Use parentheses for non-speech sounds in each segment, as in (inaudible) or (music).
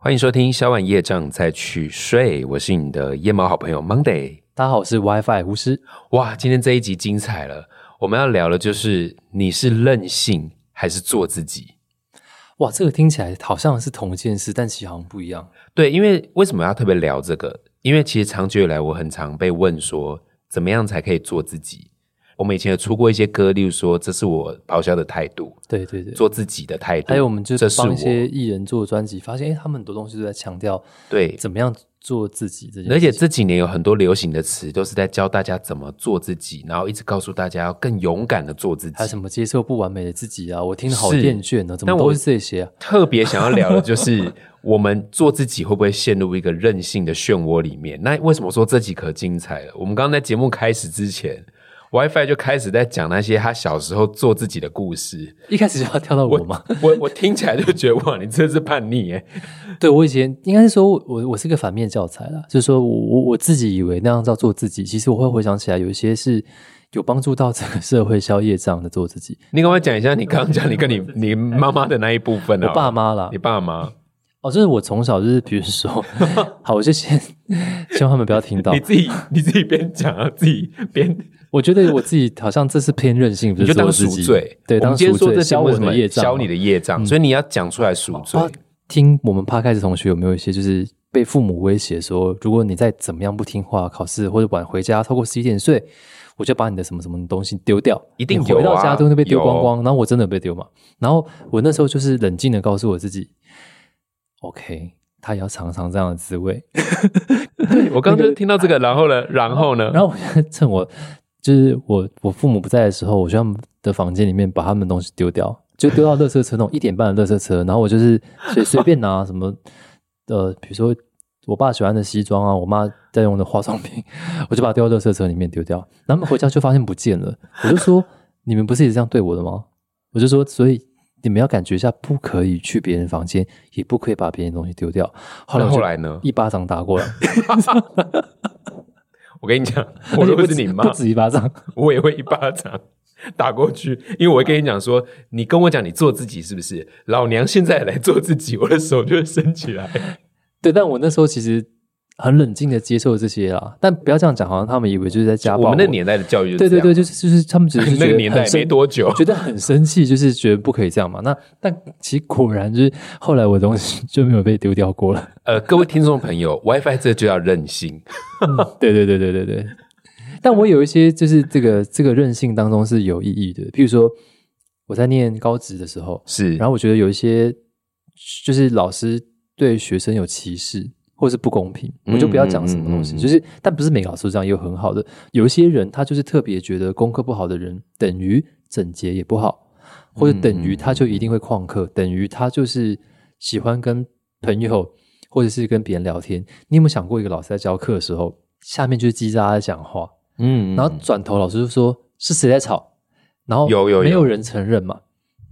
欢迎收听小碗夜障再去睡，我是你的夜猫好朋友 Monday。大家好，我是 WiFi 巫师。哇，今天这一集精彩了，我们要聊的就是你是任性还是做自己？哇，这个听起来好像是同一件事，但其实好像不一样。对，因为为什么要特别聊这个？因为其实长久以来，我很常被问说，怎么样才可以做自己？我们以前有出过一些歌，例如说，这是我咆哮的态度，对对对，做自己的态度。还有我们就这是我帮一些艺人做专辑，发现哎，他们很多东西都在强调对，怎么样做自己这件事。而且这几年有很多流行的词，都是在教大家怎么做自己，然后一直告诉大家要更勇敢的做自己还有。什么接受不完美的自己啊？我听得好是厌倦呢，怎么都是这些啊？特别想要聊的就是，我们做自己会不会陷入一个任性的漩涡里面？那为什么说这集可精彩了？我们刚刚在节目开始之前，WiFi 就开始在讲那些他小时候做自己的故事。一开始就要跳到我吗？我我听起来就觉得哇，你真是叛逆耶！(laughs) 对我以前应该是说我我我是个反面教材啦，就是说我我我自己以为那样叫做自己，其实我会回想起来，有一些是有帮助到整个社会消业障的做自己。你跟我讲一下你刚刚讲你跟你你妈妈的那一部分啊，我爸妈啦你，爸妈，哦，就是我从小就是，比如说，(laughs) 好，我就先希望他们不要听到 (laughs) 你。自己你自己边讲啊，自己边 (laughs) 我觉得我自己好像这是偏任性，不是你就当做自罪。对，当我们今天赎罪，说这节消我什么的业障嘛。消你的业障，所以你要讲出来赎罪。啊听我们趴开始同学有没有一些就是被父母威胁说，如果你再怎么样不听话，考试或者晚回家超过十一点睡，我就把你的什么什么东西丢掉。一定你回到家都会被丢光光。然后我真的被丢嘛？然后我那时候就是冷静的告诉我自己，OK，他也要尝尝这样的滋味。对 (laughs) 我刚刚就听到这个，然后呢，然后呢，然后我现在趁我就是我我父母不在的时候，我去他们的房间里面把他们的东西丢掉，就丢到垃圾车那种一点半的垃圾车，然后我就是随随便拿什么呃，比如说我爸喜欢的西装啊，我妈在用的化妆品，我就把它丢到垃圾车里面丢掉。然后他们回家就发现不见了，我就说 (laughs) 你们不是也这样对我的吗？我就说所以。你们要感觉一下，不可以去别人房间，也不可以把别人东西丢掉。后来后来呢？一巴掌打过来，(laughs) 我跟你讲，我如果是你妈不，止一巴掌，我也会一巴掌打过去，因为我会跟你讲说，你跟我讲你做自己是不是？老娘现在来做自己，我的手就会伸起来。(laughs) 对，但我那时候其实很冷静的接受这些啦，但不要这样讲，好像他们以为就是在家暴我们那年代的教育就是对对对，就是就是他们只是 (laughs) 那个年代没多久觉得很生气，就是觉得不可以这样嘛。那但其实果然就是后来我的东西就没有被丢掉过了。呃，各位听众朋友，(laughs) WiFi 这就要任性。对对对对对对。但我有一些就是这个这个任性当中是有意义的，譬如说我在念高职的时候，是，然后我觉得有一些就是老师对学生有歧视或是不公平，我就不要讲什么东西。嗯嗯嗯嗯就是，但不是每个老师都这样，也有很好的。有一些人他就是特别觉得功课不好的人等于整洁也不好，或者等于他就一定会旷课，等于他就是喜欢跟朋友或者是跟别人聊天。你有没有想过，一个老师在教课的时候，下面就是叽喳在讲话，嗯然后转头老师就说是谁在吵，然后有有有没有人承认嘛？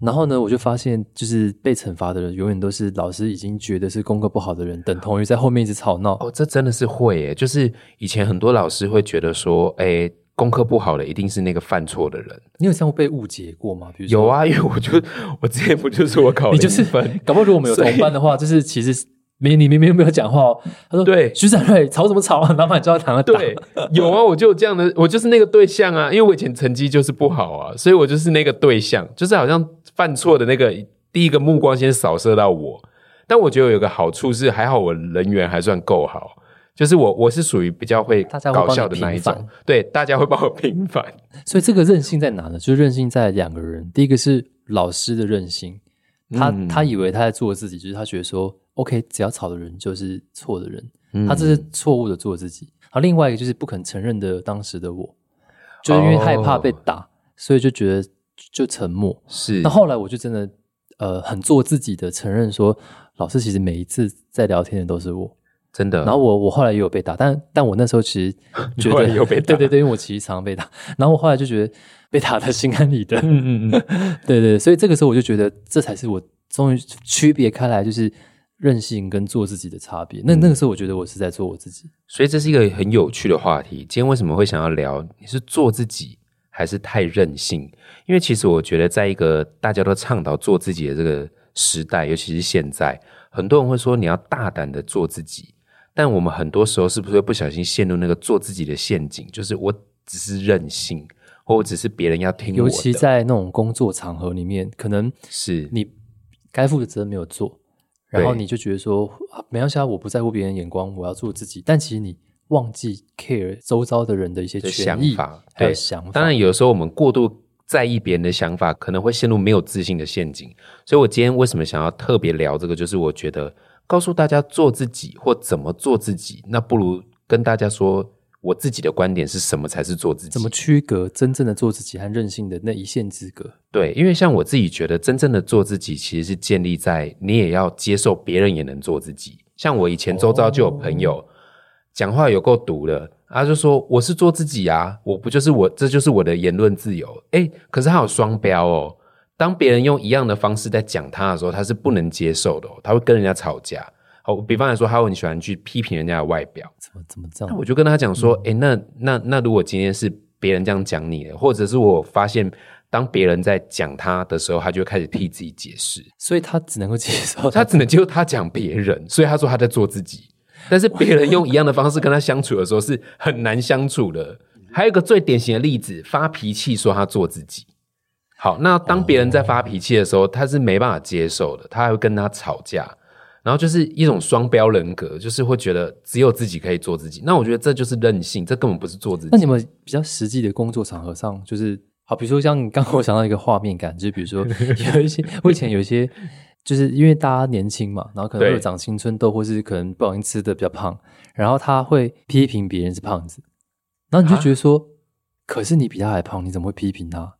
然后呢，我就发现，就是被惩罚的人永远都是老师已经觉得是功课不好的人，等同于在后面一直吵闹。哦，这真的是会耶，就是以前很多老师会觉得说，哎，功课不好的一定是那个犯错的人。你有这样被误解过吗？比如说有，啊，因为我就我之前不就是我考你就是分，搞不好如果我们有同班的话，就是其实明你明明没有讲话哦，他说对徐展瑞吵什么吵啊？然后把你叫到堂上打。对，有啊，我就有这样的，我就是那个对象啊，因为我以前成绩就是不好啊，所以我就是那个对象，就是好像犯错的那个第一个目光先扫射到我。但我觉得有个好处是，还好我人缘还算够好，就是我我是属于比较会搞笑的那一种，对，大家会帮我平反。(laughs) 所以这个任性在哪呢？就是韧性在两个人，第一个是老师的任性，他、嗯他以为他在做自己，就是他觉得说，OK，只要吵的人就是错的人，嗯他这是错误的做自己。然后另外一个就是不肯承认的当时的我，就是因为害怕被打，所以就觉得就沉默。是那后来我就真的呃很做自己的承认说，老师其实每一次在聊天的都是我。真的。然后我我后来也有被打，但但我那时候其实 (laughs) 觉得有被 (laughs) 打对对对，因为我其实常常被打，然后我后来就觉得被打的心安理得，嗯嗯嗯，(laughs) 对对，所以这个时候我就觉得这才是我终于区别开来，就是任性跟做自己的差别。那那个时候我觉得我是在做我自己，所以这是一个很有趣的话题。今天为什么会想要聊？你是做自己还是太任性？因为其实我觉得，在一个大家都倡导做自己的这个时代，尤其是现在，很多人会说你要大胆的做自己，但我们很多时候是不是会不小心陷入那个做自己的陷阱？就是我只是任性，或者只是别人要听我的，尤其在那种工作场合里面，可能是你该负的责任没有做，然后你就觉得说啊没关系，啊，我不在乎别人眼光，我要做自己。但其实你忘记 care 周遭的人的一些的想法，对还有想法。当然，有时候我们过度在意别人的想法，可能会陷入没有自信的陷阱。所以我今天为什么想要特别聊这个，就是我觉得告诉大家做自己或怎么做自己，那不如跟大家说我自己的观点是什么才是做自己。怎么区隔真正的做自己和任性的那一线之隔？对，因为像我自己觉得，真正的做自己其实是建立在你也要接受别人也能做自己。像我以前周遭就有朋友讲话有够毒的，他就说我是做自己啊，我不就是我，这就是我的言论自由。诶，可是他有双标哦。当别人用一样的方式在讲他的时候，他是不能接受的、哦，他会跟人家吵架。好，比方来说，他会很喜欢去批评人家的外表。怎么怎么这样？那我就跟他讲说，诶，那那那如果今天是别人这样讲你的，或者是我发现当别人在讲他的时候，他就会开始替自己解释，所以他只能够接受他只能接受他讲别人，所以他说他在做自己。但是别人用一样的方式跟他相处的时候是很难相处的。还有一个最典型的例子，发脾气说他做自己。好，那当别人在发脾气的时候，他是没办法接受的，他还会跟他吵架，然后就是一种双标人格，就是会觉得只有自己可以做自己。那我觉得这就是任性，这根本不是做自己。那你们比较实际的工作场合上，就是好，比如说像你刚刚我想到一个画面感，就是比如说 (laughs) 有一些，我以前有一些，就是因为大家年轻嘛，然后可能会有长青春痘，或是可能不小心吃的比较胖，然后他会批评别人是胖子，然后你就觉得说，可是你比他还胖，你怎么会批评他？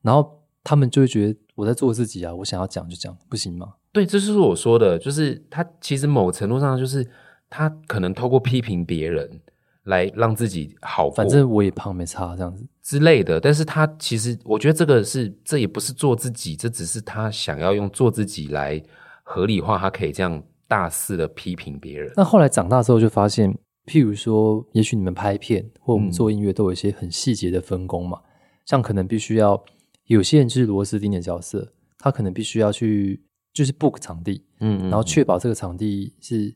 然后他们就会觉得我在做自己啊，我想要讲就讲，不行吗？对，这就是我说的，就是他其实某程度上就是他可能透过批评别人来让自己好，反正我也胖没差，这样子。之类的。但是他其实我觉得这个是这也不是做自己，这只是他想要用做自己来合理化，他可以这样大肆的批评别人。那后来长大之后就发现，譬如说，也许你们拍片或我们嗯做音乐都有一些很细节的分工嘛，像可能必须要有些人就是螺丝钉的角色，他可能必须要去就是 book 场地，嗯然后确保这个场地是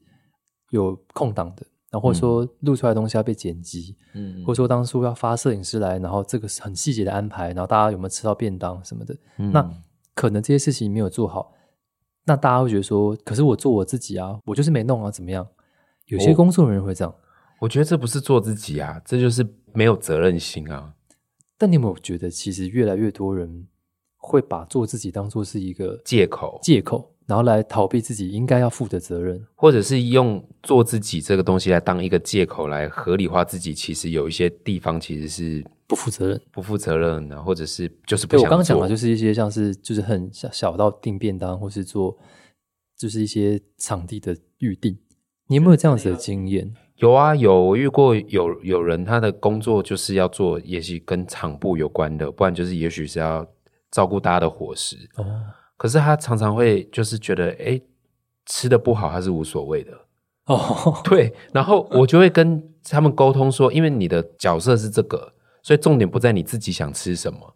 有空档的，然后或者说录出来的东西要被剪辑，嗯或者说当初要发摄影师来，然后这个是很细节的安排，然后大家有没有吃到便当什么的，嗯。那可能这些事情没有做好，那大家会觉得说，可是我做我自己啊，我就是没弄啊，怎么样？有些哦工作人员会这样，我觉得这不是做自己啊，这就是没有责任心啊。但你有没有觉得，其实越来越多人会把做自己当做是一个借口，借口，然后来逃避自己应该要负的责任？或者是用做自己这个东西来当一个借口来合理化自己，其实有一些地方其实是不负责任。不负责任的，或者是就是不对我想做刚刚讲的，就是一些像是就是很小小到订便当，或是做就是一些场地的预定。你有没有这样子的经验？有啊，有我遇过有有人他的工作就是要做，也许跟场部有关的，不然就是也许是要照顾大家的伙食。哦，可是他常常会就是觉得，哎，吃的不好他是无所谓的，哦，对。然后我就会跟他们沟通说，因为你的角色是这个，所以重点不在你自己想吃什么，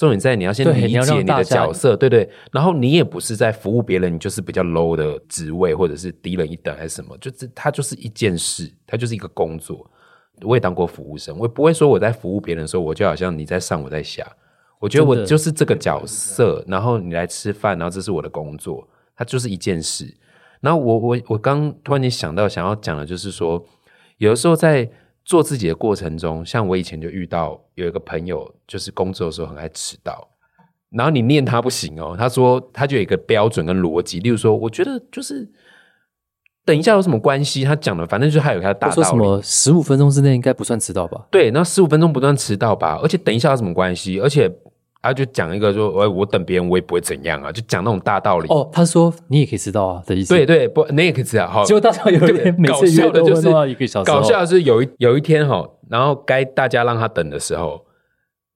重点在你要先理解你的角色，对对。然后你也不是在服务别人，你就是比较 low 的职位，或者是低人一等还是什么，就是它就是一件事，它就是一个工作。我也当过服务生，我也不会说我在服务别人的时候，我就好像你在上我在下。我觉得我就是这个角色，然后你来吃饭，然后这是我的工作，它就是一件事。然后我我我刚突然间想到想要讲的就是说，有的时候在做自己的过程中，像我以前就遇到有一个朋友，就是工作的时候很爱迟到，然后你念他不行哦，他说他就有一个标准跟逻辑，例如说，我觉得就是等一下有什么关系？他讲的反正就是他有他的大他说什。么十五分钟之内应该不算迟到吧？对，那十五分钟不算迟到吧，而且等一下有什么关系？而且啊，就讲一个说，哎，我等别人我也不会怎样啊，就讲那种大道理。哦，他说你也可以知道啊的意思。对，对，不，你也可以知道。好，结果大家有对人每搞次约都笑的就是会弄到一个小时。搞笑的是有一有一天哈，然后该大家让他等的时候，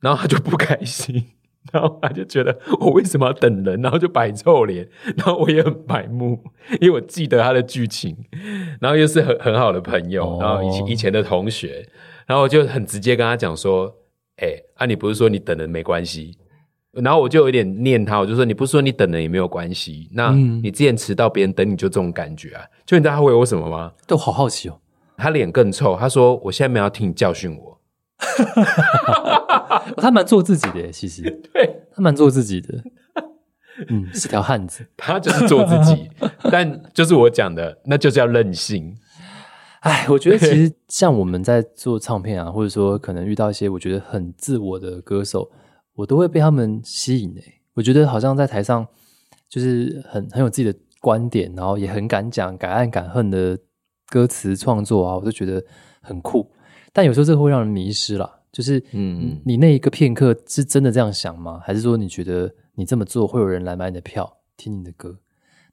然后他就不开心，然后他就觉得我为什么要等人，然后就摆臭脸，然后我也很白目，因为我记得他的剧情，然后又是很很好的朋友，哦然后以前以前的同学，然后我就很直接跟他讲说，哎、啊你不是说你等人没关系？然后我就有点念他，我就说你不是说你等人也没有关系，那嗯你之前迟到，别人等你就这种感觉啊？就你知道他回我什么吗？都好好奇哦。他脸更臭，他说我现在没有要听你教训我。(laughs) 他蛮做自己的，其实 (laughs) 对他蛮做自己的。嗯，是条汉子。他就是做自己，但就是我讲的，那就是要任性。哎，我觉得其实 (laughs) 像我们在做唱片啊，或者说可能遇到一些我觉得很自我的歌手，我都会被他们吸引诶。我觉得好像在台上就是很很有自己的观点，然后也很敢讲敢爱敢恨的歌词创作啊，我都觉得很酷。但有时候这个会让人迷失啦，就是嗯嗯，你那一个片刻是真的这样想吗？还是说你觉得你这么做会有人来买你的票听你的歌？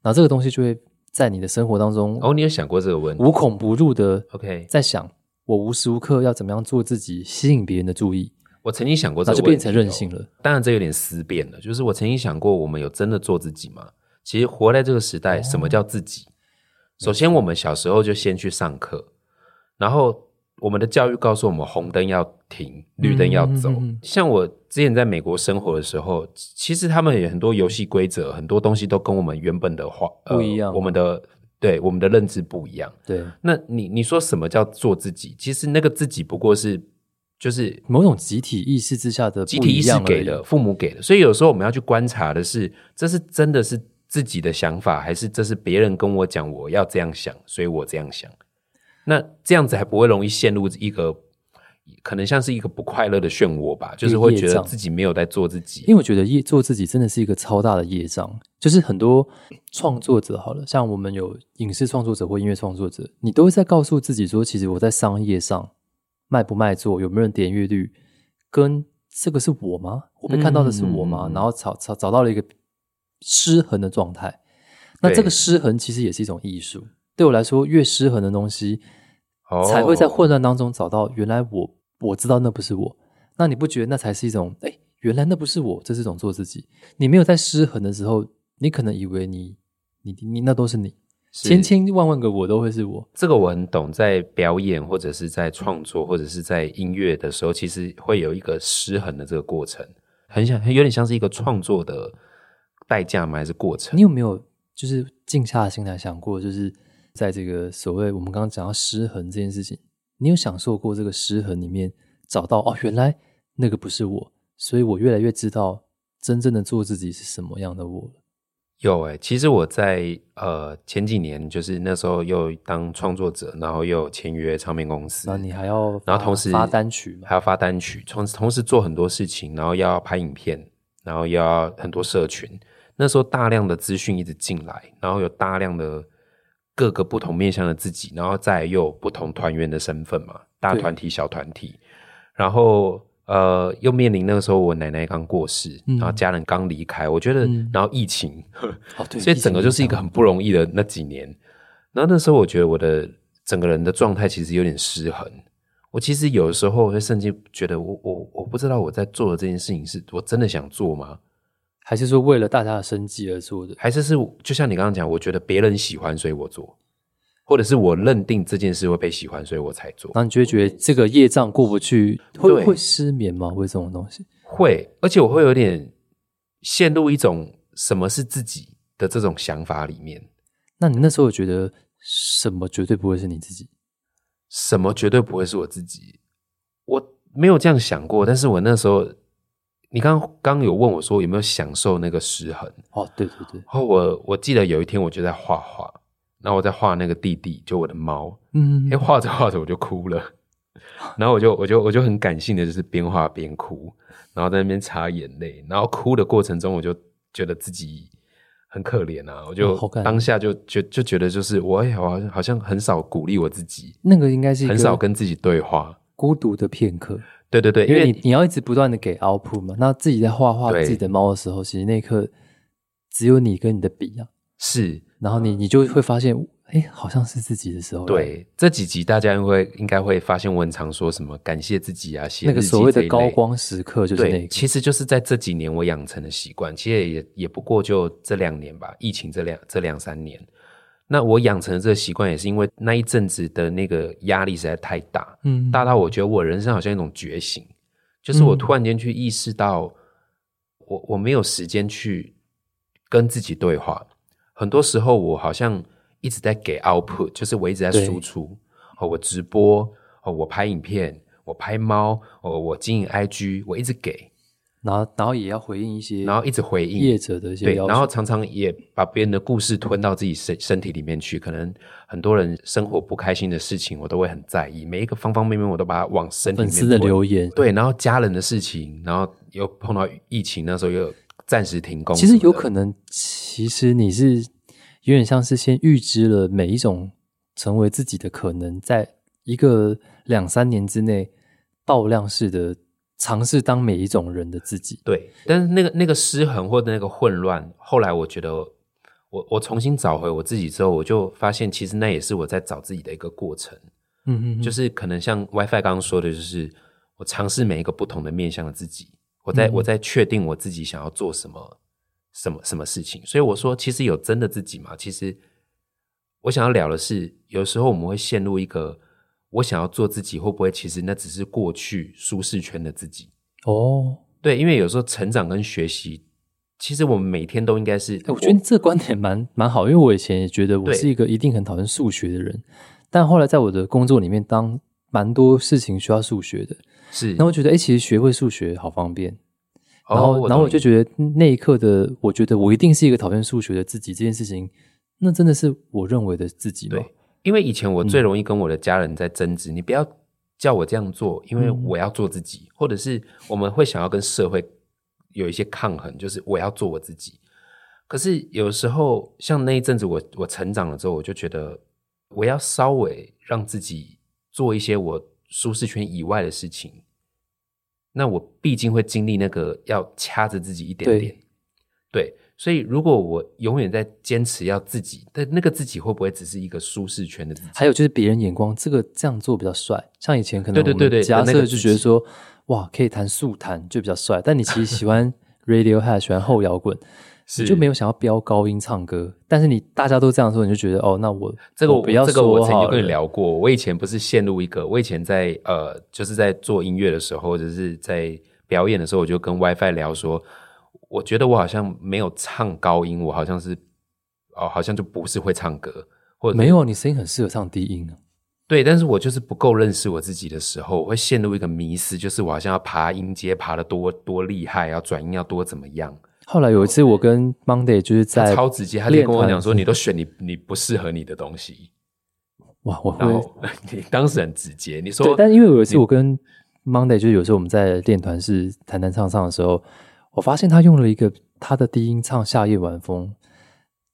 然后这个东西就会在你的生活当中哦，你有想过这个问题无孔不入的？OK，在想，我无时无刻要怎么样做自己，吸引别人的注意，我曾经想过这那就个问题、哦变成任性。了。当然，这有点思辨了。就是我曾经想过，我们有真的做自己吗？其实活在这个时代，哦什么叫自己？首先，我们小时候就先去上课，然后我们的教育告诉我们，红灯要停，绿灯要走。嗯嗯嗯嗯像我之前在美国生活的时候，其实他们有很多游戏规则，很多东西都跟我们原本的话、呃、不一样我们的对我们的认知不一样。对，那你你说什么叫做自己？其实那个自己不过是就是某种集体意识之下的不集体意识给的，父母给的，所以有时候我们要去观察的是，这是真的是自己的想法，还是这是别人跟我讲我要这样想，所以我这样想。那这样子还不会容易陷入一个可能像是一个不快乐的漩涡吧，就是会觉得自己没有在做自己。因为我觉得业做自己真的是一个超大的业障，就是很多创作者好了，像我们有影视创作者或音乐创作者，你都会在告诉自己说，其实我在商业上卖不卖座，有没有人点阅率，跟这个是我吗？我被看到的是我吗？嗯然后找找找到了一个失衡的状态，那这个失衡其实也是一种艺术。对我来说，越失衡的东西，哦才会在混乱当中找到原来我我知道那不是我。那你不觉得那才是一种哎，原来那不是我，这是一种做自己。你没有在失衡的时候，你可能以为你你你那都是你，千千万万个我都会是我。这个我很懂，在表演或者是在创作或者是在音乐的时候，其实会有一个失衡的这个过程，很像有点像是一个创作的代价吗？还是过程你？有没有就是静下心来想过，就是在这个所谓我们刚刚讲到失衡这件事情，你有享受过这个失衡里面找到哦，原来那个不是我，所以我越来越知道真正的做自己是什么样的我了。有诶、其实我在呃前几年，就是那时候又当创作者，然后又签约唱片公司，然后你还要，然后同时发单曲？还要发单曲，同同时做很多事情，然后要拍影片，然后要很多社群。那时候大量的资讯一直进来，然后有大量的各个不同面向的自己，然后再又有不同团员的身份嘛，大对团体、小团体，然后呃，又面临那个时候我奶奶刚过世，嗯然后家人刚离开，我觉得，嗯然后疫情，哦，对，所以整个就是一个很不容易的那几年。然后那时候我觉得我的整个人的状态其实有点失衡。我其实有的时候会甚至觉得我我我不知道我在做的这件事情是我真的想做吗？还是说为了大家的生计而做的？还是是就像你刚刚讲，我觉得别人喜欢所以我做，或者是我认定这件事会被喜欢所以我才做。然后你就会觉得这个业障过不去，会对会失眠吗？会这种东西？会，而且我会有点陷入一种什么是自己的这种想法里面。那你那时候觉得什么绝对不会是你自己？什么绝对不会是我自己？我没有这样想过，但是我那时候，你刚刚有问我说有没有享受那个失衡？哦，对对对，然后我我记得有一天我就在画画，然后我在画那个弟弟，就我的猫，嗯。哎，画着画着我就哭了，(laughs) 然后我就我就我就很感性的，就是边画边哭，然后在那边擦眼泪，然后哭的过程中，我就觉得自己很可怜啊，我就当下就就就觉得就是我哎，好像好像很少鼓励我自己，那个应该是很少跟自己对话。孤独的片刻，对对对，因为你你要一直不断的给 output 嘛。那自己在画画自己的猫的时候，其实那一刻只有你跟你的笔啊，是然后你你就会发现，哎，好像是自己的时候了。对这几集大家会应该会发现，我很常说什么感谢自己啊，写那个所谓的高光时刻就是那对，个。其实就是在这几年我养成的习惯，其实也也不过就这两年吧，疫情这两这两三年。那我养成这个习惯，也是因为那一阵子的那个压力实在太大，嗯大到我觉得我人生好像一种觉醒，就是我嗯突然间去意识到，我我没有时间去跟自己对话。很多时候，我好像一直在给 output，就是我一直在输出。哦，我直播，哦，我拍影片，我拍猫，哦，我经营 IG，我一直给，然后然后也要回应一些然后一直回应业者的一些对，要求，然后常常也把别人的故事吞到自己身身体里面去。可能很多人生活不开心的事情，我都会很在意，每一个方方面面我都把它往身体里面粉丝的留言，对，然后家人的事情，然后又碰到疫情，那时候又暂时停工。其实有可能，其实你是有点像是先预知了每一种成为自己的可能，在一个两三年之内爆量式的尝试当每一种人的自己。对，但是那个那个失衡或者那个混乱，后来我觉得我我重新找回我自己之后，我就发现其实那也是我在找自己的一个过程。嗯嗯，就是可能像 WiFi 刚刚说的，就是我尝试每一个不同的面向的自己，我在、我在确定我自己想要做什么什么什么事情。所以我说，其实有真的自己嘛？其实我想要聊的是，有时候我们会陷入一个我想要做自己，会不会其实那只是过去舒适圈的自己？哦，对，因为有时候成长跟学习，其实我们每天都应该是。哎我觉得这个观点蛮蛮好，因为我以前也觉得我是一个一定很讨厌数学的人，但后来在我的工作里面，当蛮多事情需要数学的，是，那我觉得，哎、其实学会数学好方便。然后，哦然后我就觉得那一刻的，我觉得我一定是一个讨厌数学的自己。这件事情，那真的是我认为的自己吗？对，因为以前我最嗯容易跟我的家人在争执，你不要叫我这样做，因为嗯我要做自己，或者是我们会想要跟社会有一些抗衡，就是我要做我自己。可是有时候，像那一阵子我我成长了之后，我就觉得我要稍微让自己做一些我舒适圈以外的事情。那我毕竟会经历那个要掐着自己一点点，对，所以如果我永远在坚持要自己，但那个自己会不会只是一个舒适圈的自己？还有就是别人眼光，这个这样做比较帅。像以前可能对对对假设就觉得说，哇，可以弹速弹就比较帅，但你其实喜欢 Radiohead，喜欢后摇滚，(laughs) 你就没有想要飙高音唱歌。但是你大家都这样说，你就觉得哦，那我这个我不要这个我曾经跟你聊过，我以前不是陷入一个，我以前在呃，就是在做音乐的时候，或者是在表演的时候，我就跟 WiFi 聊说，我觉得我好像没有唱高音，我好像是哦，好像就不是会唱歌，或者是没有，你声音很适合唱低音啊。对，但是我就是不够认识我自己的时候，我会陷入一个迷失，就是我好像要爬音阶，爬得多多厉害，要转音要多怎么样。后来有一次，我跟 Monday 就是在超直接，他就跟我讲说：“你都选你你不适合你的东西。哇，我”会 (laughs) 你当时很直接，你说对，但因为有一次我跟 Monday 就是有时候我们在练团是弹弹唱唱的时候，我发现他用了一个他的低音唱《夏夜晚风》，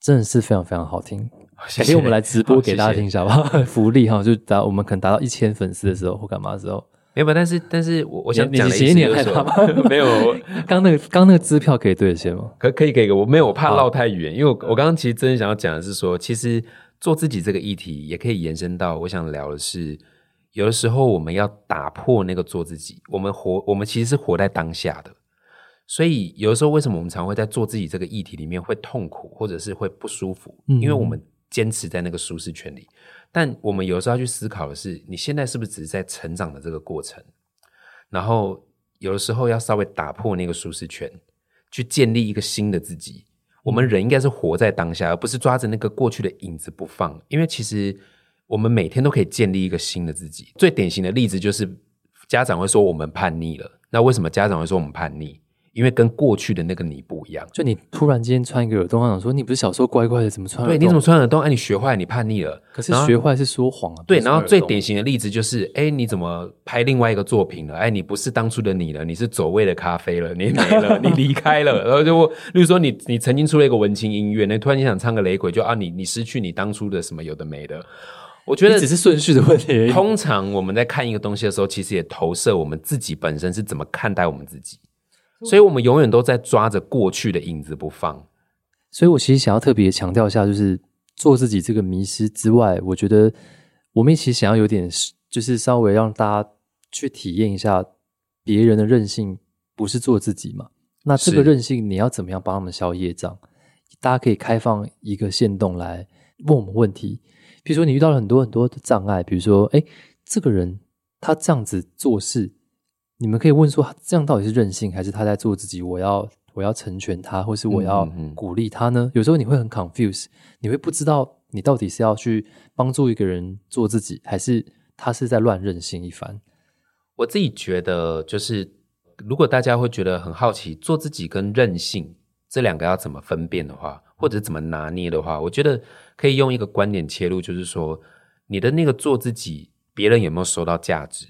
真的是非常非常好听。谢谢改天我们来直播给大家听一下吧，(laughs) 福利哈，就达我们可能达到一千粉丝的时候或干嘛的时候，没有吧？但是但是我我想你讲的你你也意思就是害怕说，(laughs) 没有，(laughs) 刚那个刚那个支票可以对得起吗？可可以可以，我没有，我怕好绕太远，因为我我刚刚其实真的想要讲的是说，其实做自己这个议题也可以延伸到我想聊的是，有的时候我们要打破那个做自己，我们活我们其实是活在当下的，所以有的时候为什么我们常会在做自己这个议题里面会痛苦，或者是会不舒服，嗯因为我们坚持在那个舒适圈里，但我们有时候要去思考的是，你现在是不是只是在成长的这个过程？然后有的时候要稍微打破那个舒适圈，去建立一个新的自己。我们人应该是活在当下，而不是抓着那个过去的影子不放。因为其实我们每天都可以建立一个新的自己。最典型的例子就是家长会说我们叛逆了，那为什么家长会说我们叛逆？因为跟过去的那个你不一样。就你突然间穿一个耳洞，他想说你不是小时候乖乖的，怎么穿耳对，你怎么穿耳洞？哎，你学坏，你叛逆了。可是学坏是说谎啊。对，然后最典型的例子就是，哎，你怎么拍另外一个作品了？哎，你不是当初的你了，你是走味的咖啡了，你没了，(laughs) 你离开了。然后就，例如说你你曾经出了一个文青音乐，那突然间想唱个雷鬼，就啊，你你失去你当初的什么有的没的。我觉得只是顺序的问题。通常我们在看一个东西的时候，其实也投射我们自己本身是怎么看待我们自己，所以我们永远都在抓着过去的影子不放。所以我其实想要特别强调一下，就是做自己这个迷失之外，我觉得我们一起想要有点，就是稍微让大家去体验一下别人的任性，不是做自己嘛？那这个任性，你要怎么样帮他们消业障？大家可以开放一个线动来问我们问题，比如说你遇到了很多很多的障碍，比如说，哎，这个人他这样子做事，你们可以问说，他这样到底是任性，还是他在做自己？我要我我要成全他，或是我要鼓励他呢？有时候你会很 confuse，你会不知道你到底是要去帮助一个人做自己，还是他是在乱任性一番。我自己觉得，就是如果大家会觉得很好奇，做自己跟任性这两个要怎么分辨的话，或者怎么拿捏的话，我觉得可以用一个观点切入，就是说你的那个做自己，别人有没有收到价值？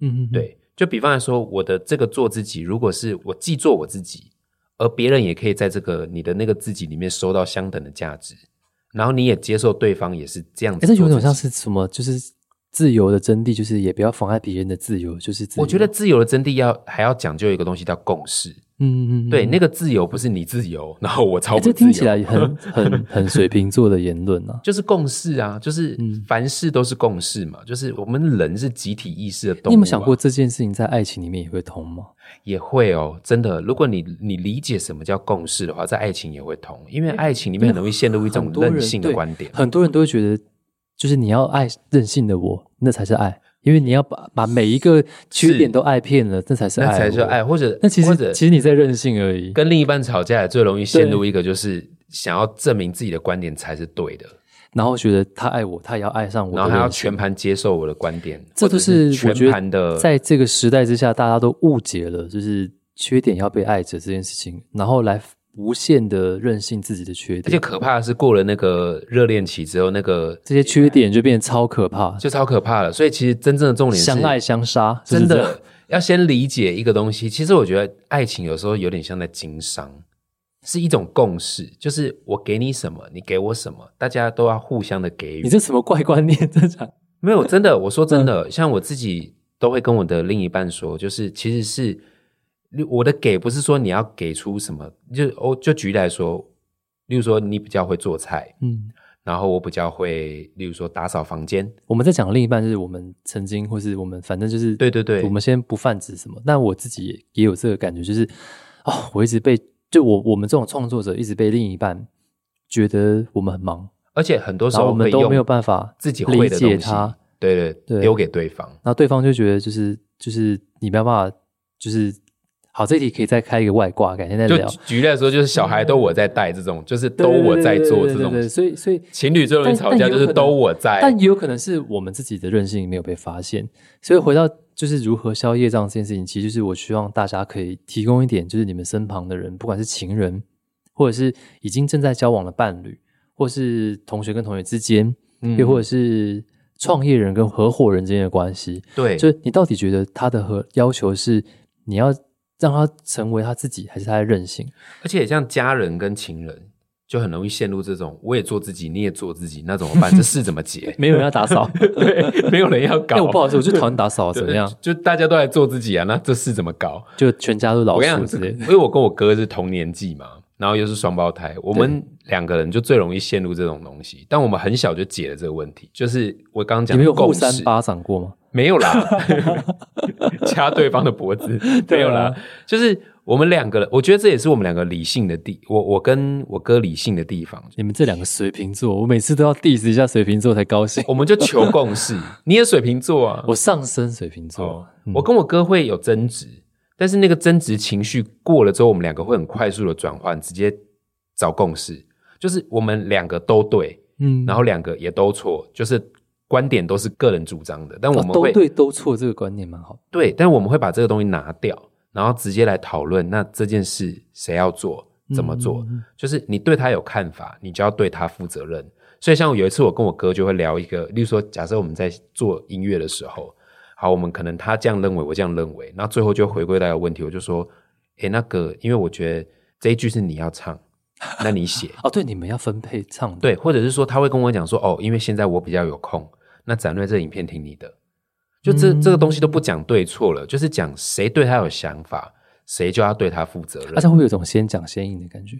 嗯嗯，对，就比方来说，我的这个做自己，如果是我既做我自己，而别人也可以在这个你的那个自己里面收到相等的价值，然后你也接受对方也是这样子哎，做自己，这有点像是什么？就是自由的真谛，就是也不要妨碍别人的自由，就是我觉得，自由的真谛要还要讲究一个东西叫共识。嗯嗯嗯，对，嗯那个自由不是你自由，然后我超哎不自由。这听起来很 (laughs) 很很水瓶座的言论啊。就是共识啊，就是嗯凡事都是共识嘛，就是我们人是集体意识的动物、啊。你有没有想过这件事情在爱情里面也会通吗？也会哦，真的。如果你你理解什么叫共识的话，在爱情也会通，因为爱情里面很容易陷入一种任性的观点。很多人都会觉得，就是你要爱任性的我，那才是爱，因为你要把把每一个缺点都爱遍了，这才是那爱，才是爱，。或者那其实或者其实你在任性而已。跟另一半吵架，也最容易陷入一个就是想要证明自己的观点才是对的，然后觉得他爱我，他也要爱上我的然后他要全盘接受我的观点，这都或者是我觉全盘的在这个时代之下，大家都误解了，就是缺点要被爱着这件事情，然后来无限的任性自己的缺点而且，可怕的是，过了那个热恋期之后，那个这些缺点就变得超可怕，就超可怕了。所以其实真正的重点是相爱相杀，真的要先理解一个东西。其实我觉得爱情有时候有点像在经商，是一种共识，就是我给你什么，你给我什么，大家都要互相的给予你。这什么怪观念？(laughs) 真的没有真的，我说真嗯的，像我自己都会跟我的另一半说，就是其实是我的给，不是说你要给出什么，就哦，就举例来说，例如说你比较会做菜，嗯。然后我比较会，例如说打扫房间，我们在讲另一半，就是我们曾经，或是我们反正就是，对对对我们先不泛指什么。但我自己也也有这个感觉，就是哦，我一直被就我我们这种创作者一直被另一半觉得我们很忙，而且很多时候我们都没有办法自己理解他，，对对对丢给对方。那对方就觉得就是就是你没有办法，就是好，这一题可以再开一个外挂，改天再聊。举举例来说，就是小孩都我在带这种，就是都我在做这种所以所以情侣最容易吵架，就是都我在。但也有可能是我们自己的任性没有被发现，所以回到就是如何消业障这件事情，其实就是我希望大家可以提供一点，就是你们身旁的人，不管是情人，或者是已经正在交往的伴侣，或是同学跟同学之间，嗯又或者是创业人跟合伙人之间的关系，对，就是你到底觉得他的和要求是你要让他成为他自己，还是他的任性？而且像家人跟情人，就很容易陷入这种我也做自己，你也做自己，那怎么办？(laughs) 这事怎么解？没有人要打扫，对，(laughs) 没有人要搞。哎，我不好意思，我就讨厌打扫，怎么样？就大家都来做自己啊，那这事怎么搞？就全家都老我跟你讲，这个鼠之类的。因为我跟我哥是同年纪嘛，然后又是双胞胎，我们两个人就最容易陷入这种东西。但我们很小就解了这个问题，就是我刚刚讲你们有互的共识，扇巴掌过吗？没有啦，(laughs) (laughs) 掐对方的脖子，没有啦，就是我们两个人，我觉得这也是我们两个理性的地，我我跟我哥理性的地方，你们这两个水瓶座，我每次都要 diss 一下水瓶座才高兴。(laughs) 我们就求共识。你也水瓶座啊，我上升水瓶座。哦，我跟我哥会有争执，但是那个争执情绪过了之后，我们两个会很快速的转换，直接找共识，就是我们两个都对，嗯，然后两个也都错，就是观点都是个人主张的，但我哦都们会、对都错，这个观念蛮好。对，但我们会把这个东西拿掉，然后直接来讨论，那这件事谁要做，怎么做？嗯就是你对他有看法，你就要对他负责任。所以，像有一次我跟我哥就会聊一个，例如说，假设我们在做音乐的时候，好，我们可能他这样认为，我这样认为，那最后就回归到一个问题，我就说，诶，那个，因为我觉得这一句是你要唱，(laughs) 那你写，哦，对，你们要分配唱，对，或者是说他会跟我讲说，哦，因为现在我比较有空，那展瑞这影片听你的，就这、嗯这个东西都不讲对错了，就是讲谁对他有想法，谁就要对他负责任而。且会有种先讲先应的感觉？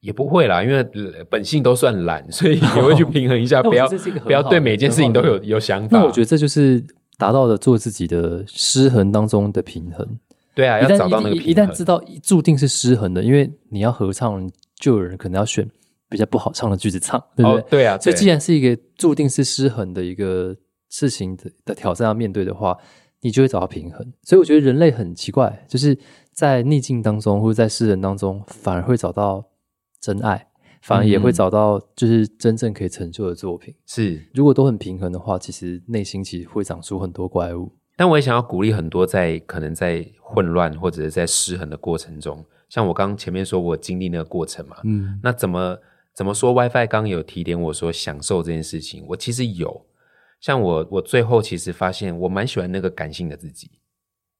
也不会啦，因为呃本性都算懒，所以也会去平衡一下，(laughs) 不要不要对每件事情都有有想法。那我觉得这就是达到了做自己的失衡当中的平衡。对啊，要找到那个一一平衡。一旦知道注定是失衡的，因为你要合唱，就有人可能要选比较不好唱的句子唱，对不对？哦，对啊，对所以既然是一个注定是失衡的一个事情的的挑战要面对的话，你就会找到平衡。所以我觉得人类很奇怪，就是在逆境当中或者在诗人当中，反而会找到真爱，反而也会嗯找到就是真正可以成就的作品。是，如果都很平衡的话，其实内心其实会长出很多怪物。但我也想要鼓励很多在可能在混乱或者是在失衡的过程中，像我刚刚前面说我经历那个过程嘛，嗯，那怎么怎么说？WiFi 刚有提点我说享受这件事情，我其实有。像我，我最后其实发现我蛮喜欢那个感性的自己，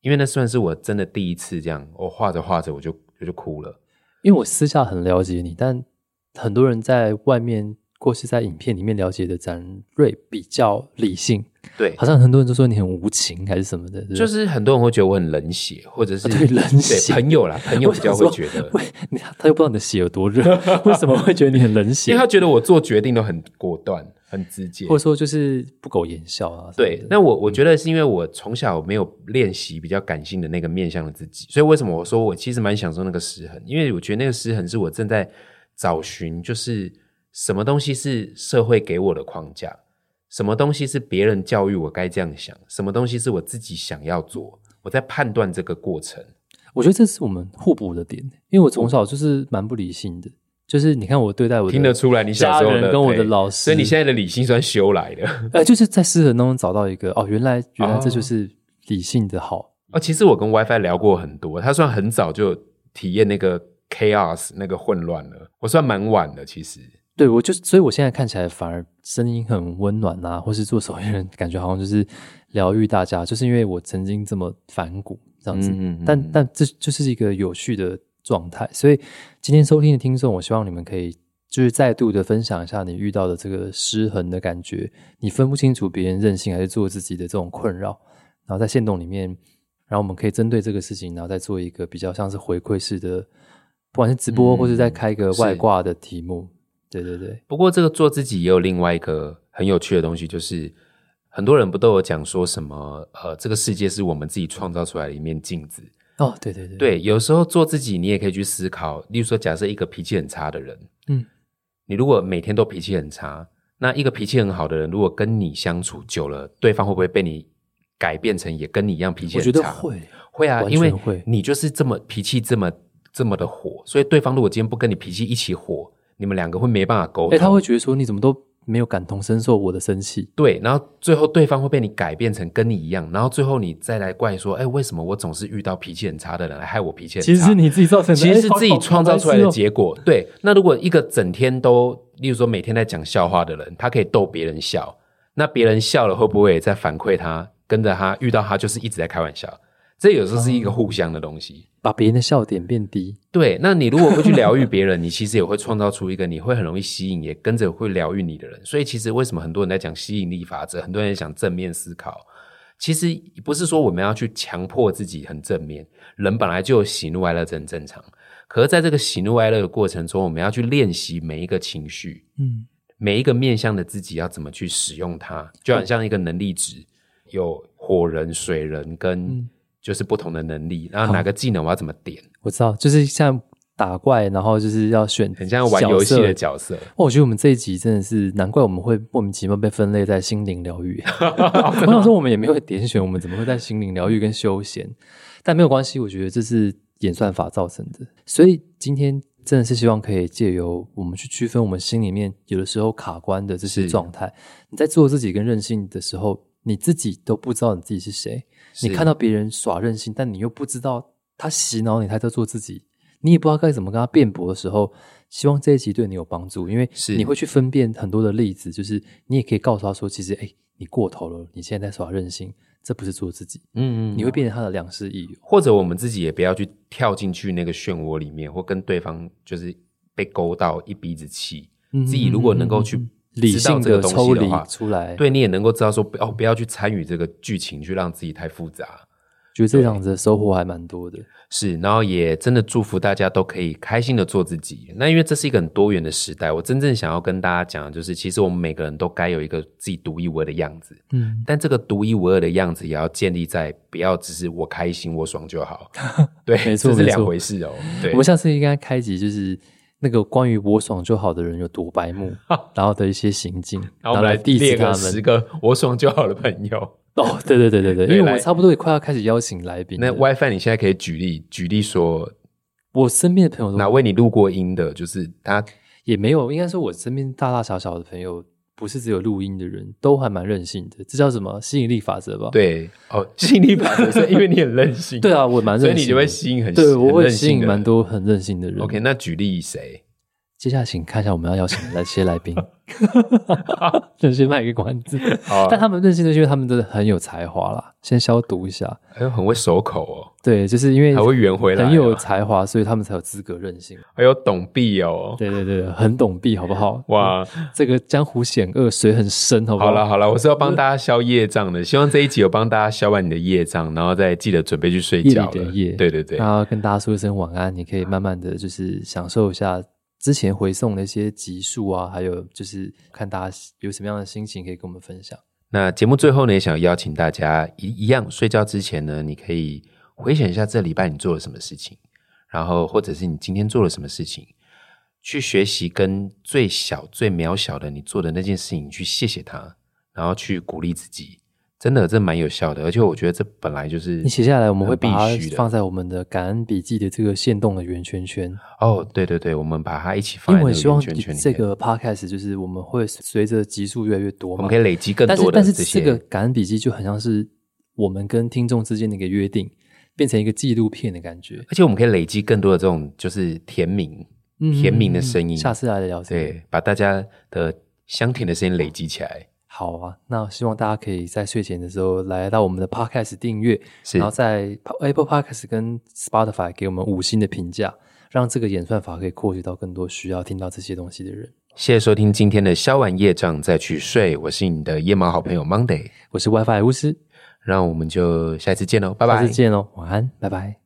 因为那算是我真的第一次这样，我画着画着我就我就哭了。因为我私下很了解你，但很多人在外面或是在影片里面了解的展瑞比较理性，对，好像很多人都说你很无情还是什么的，就是很多人会觉得我很冷血，或者是、(laughs) 啊对冷血对朋友啦，(laughs) 朋友比较会觉得，他又不知道你的血有多热，(laughs) 为什么会觉得你很冷血？因为他觉得我做决定都很果断、很直接或。者说就是不苟言笑啊。对那我我觉得是因为我从小没有练习比较感性的那个面向的自己，所以为什么我说我其实蛮享受那个失衡？因为我觉得那个失衡是我正在找寻，就是什么东西是社会给我的框架，什么东西是别人教育我该这样想，什么东西是我自己想要做，我在判断这个过程。我觉得这是我们互补的点，因为我从小就是蛮不理性的，就是你看我对待我的听得出来你小时候跟我的老师，所以你现在的理性算修来的。呃，就是在失衡当中找到一个哦，原来原来这哦就是理性的好。哦，其实我跟 WiFi 聊过很多，他算很早就体验那个 chaos 那个混乱了，我算蛮晚的，其实。对我就是，所以我现在看起来反而声音很温暖啊，或是做手艺人，感觉好像就是疗愈大家，就是因为我曾经这么反骨这样子。嗯嗯嗯但但这就是一个有趣的状态，所以今天收听的听众，我希望你们可以就是再度的分享一下你遇到的这个失衡的感觉，你分不清楚别人任性还是做自己的这种困扰，然后在线动里面，然后我们可以针对这个事情，然后再做一个比较像是回馈式的，不管是直播、嗯或是再开一个外挂的题目。对对对，不过这个做自己也有另外一个很有趣的东西，就是很多人不都有讲说什么呃，这个世界是我们自己创造出来的一面镜子。哦，对对对，对，有时候做自己，你也可以去思考，例如说，假设一个脾气很差的人，嗯，你如果每天都脾气很差，那一个脾气很好的人，如果跟你相处久了，对方会不会被你改变成也跟你一样脾气差？觉得会，会啊，完因为会你就是这么脾气这么这么的火，所以对方如果今天不跟你脾气一起火，你们两个会没办法沟哎，通。他会觉得说你怎么都没有感同身受我的生气，对，然后最后对方会被你改变成跟你一样，然后最后你再来怪说，哎，为什么我总是遇到脾气很差的人来害我脾气很差？其实是你自己造成的，其实是自己创造出来的。结果。对，那如果一个整天都，例如说每天在讲笑话的人，他可以逗别人笑，那别人笑了会不会也在反馈他，跟着他遇到他就是一直在开玩笑？这有时候是一个互相的东西。把别人的笑点变低。对，那你如果会去疗愈别人，(laughs) 你其实也会创造出一个你会很容易吸引，也跟着会疗愈你的人。所以其实为什么很多人在讲吸引力法则，很多人在讲正面思考，其实不是说我们要去强迫自己很正面，人本来就有喜怒哀乐，这很正常。可是在这个喜怒哀乐的过程中，我们要去练习每一个情绪，嗯，每一个面向的自己要怎么去使用它，就很像一个能力值，有火人、水人跟就是不同的能力，然后哪个技能我要怎么点，我知道，就是像打怪，然后就是要选，很像玩游戏的。角色。哦，我觉得我们这一集真的是难怪我们会莫名其妙被分类在心灵疗愈。(laughs) 我想说我们也没有点选，我们怎么会在心灵疗愈跟休闲？但没有关系，我觉得这是演算法造成的。所以今天真的是希望可以借由我们去区分我们心里面有的时候卡关的这些状态。你在做自己跟任性的时候，你自己都不知道你自己是谁。你看到别人耍任性，但你又不知道他洗脑你，他在做自己，你也不知道该怎么跟他辩驳的时候，希望这一集对你有帮助，因为是你会去分辨很多的例子，就是你也可以告诉他说，其实哎，你过头了，你现在在耍任性，这不是做自己，嗯嗯，你会变成他的良师益友。或者我们自己也不要去跳进去那个漩涡里面，或跟对方就是被勾到一鼻子气。自己如果能够去嗯理性的抽离出来，，对你也能够知道说，哦，不要去参与这个剧情，去让自己太复杂。觉得这样子的收获还蛮多的。是，然后也真的祝福大家都可以开心的做自己。那因为这是一个很多元的时代，我真正想要跟大家讲的就是，其实我们每个人都该有一个自己独一无二的样子。嗯，但这个独一无二的样子，也要建立在不要只是我开心我爽就好。(laughs) 对，没错这是两回事哦。对我们，下次应该开集就是那个关于我爽就好的人有多白目，(laughs) 然后的一些行径，(laughs) 然后来 diss 列他们。个十个我爽就好的朋友。哦，对对对对对，对因为我们差不多也快要开始邀请来宾那。WiFi 你现在可以举例举例说我身边的朋友哪位你录过音的，就是他也没有，应该说我身边大大小小的朋友，不是只有录音的人，都还蛮任性的。这叫什么吸引力法则吧？对哦，(laughs) 吸引力法则是因为你很任性，(laughs) 对啊，我蛮任性，所以你就会吸引很对，我会吸引蛮多很任性的人。OK，那举例谁？接下来请看一下我们要邀请的那些来宾，(laughs) (laughs) 就先卖一个关子。好但他们任性的是因为他们真的很有才华啦，先消毒一下。哎呦，很会守口哦，对，就是因为还会圆回来哦很有才华，所以他们才有资格任性。还有懂币哦。对对对，很懂币，好不好？哇，这个江湖险恶，水很深，好不好好了好了，我是要帮大家消业障的，希望这一集有帮大家消完你的业障，然后再记得准备去睡夜觉了。里的夜，对对对，然后跟大家说一声晚安，你可以慢慢的就是享受一下之前回送的一些集数啊，还有就是看大家有什么样的心情可以跟我们分享。那节目最后呢，也想邀请大家一一样，睡觉之前呢，你可以回想一下这礼拜你做了什么事情，然后或者是你今天做了什么事情，去学习跟最小、最渺小的你做的那件事情去谢谢他，然后去鼓励自己。真的，这蛮有效的，而且我觉得这本来就是你写下来，我们会把它必须的放在我们的感恩笔记的这个线动的圆圈圈，哦，对对对，我们把它一起放在那个为我希望圆圈圈里面这个 podcast 就是我们会随着集数越来越多嘛我们可，以累积更多的但是。但是这个感恩笔记就很像是我们跟听众之间的一个约定，变成一个纪录片的感觉。而且我们可以累积更多的这种就是甜蜜、甜蜜的声音，嗯下次来聊这个。对，把大家的香甜的声音累积起来。好啊，那希望大家可以在睡前的时候来到我们的 Podcast 订阅，然后在 Apple Podcast 跟 Spotify 给我们五星的评价，让这个演算法可以扩及到更多需要听到这些东西的人。谢谢收听今天的消完业障再去睡，我是你的夜猫好朋友 Monday，我是 WiFi 巫师，那我们就下一次见喽，拜拜下次。见喽，晚安，拜拜。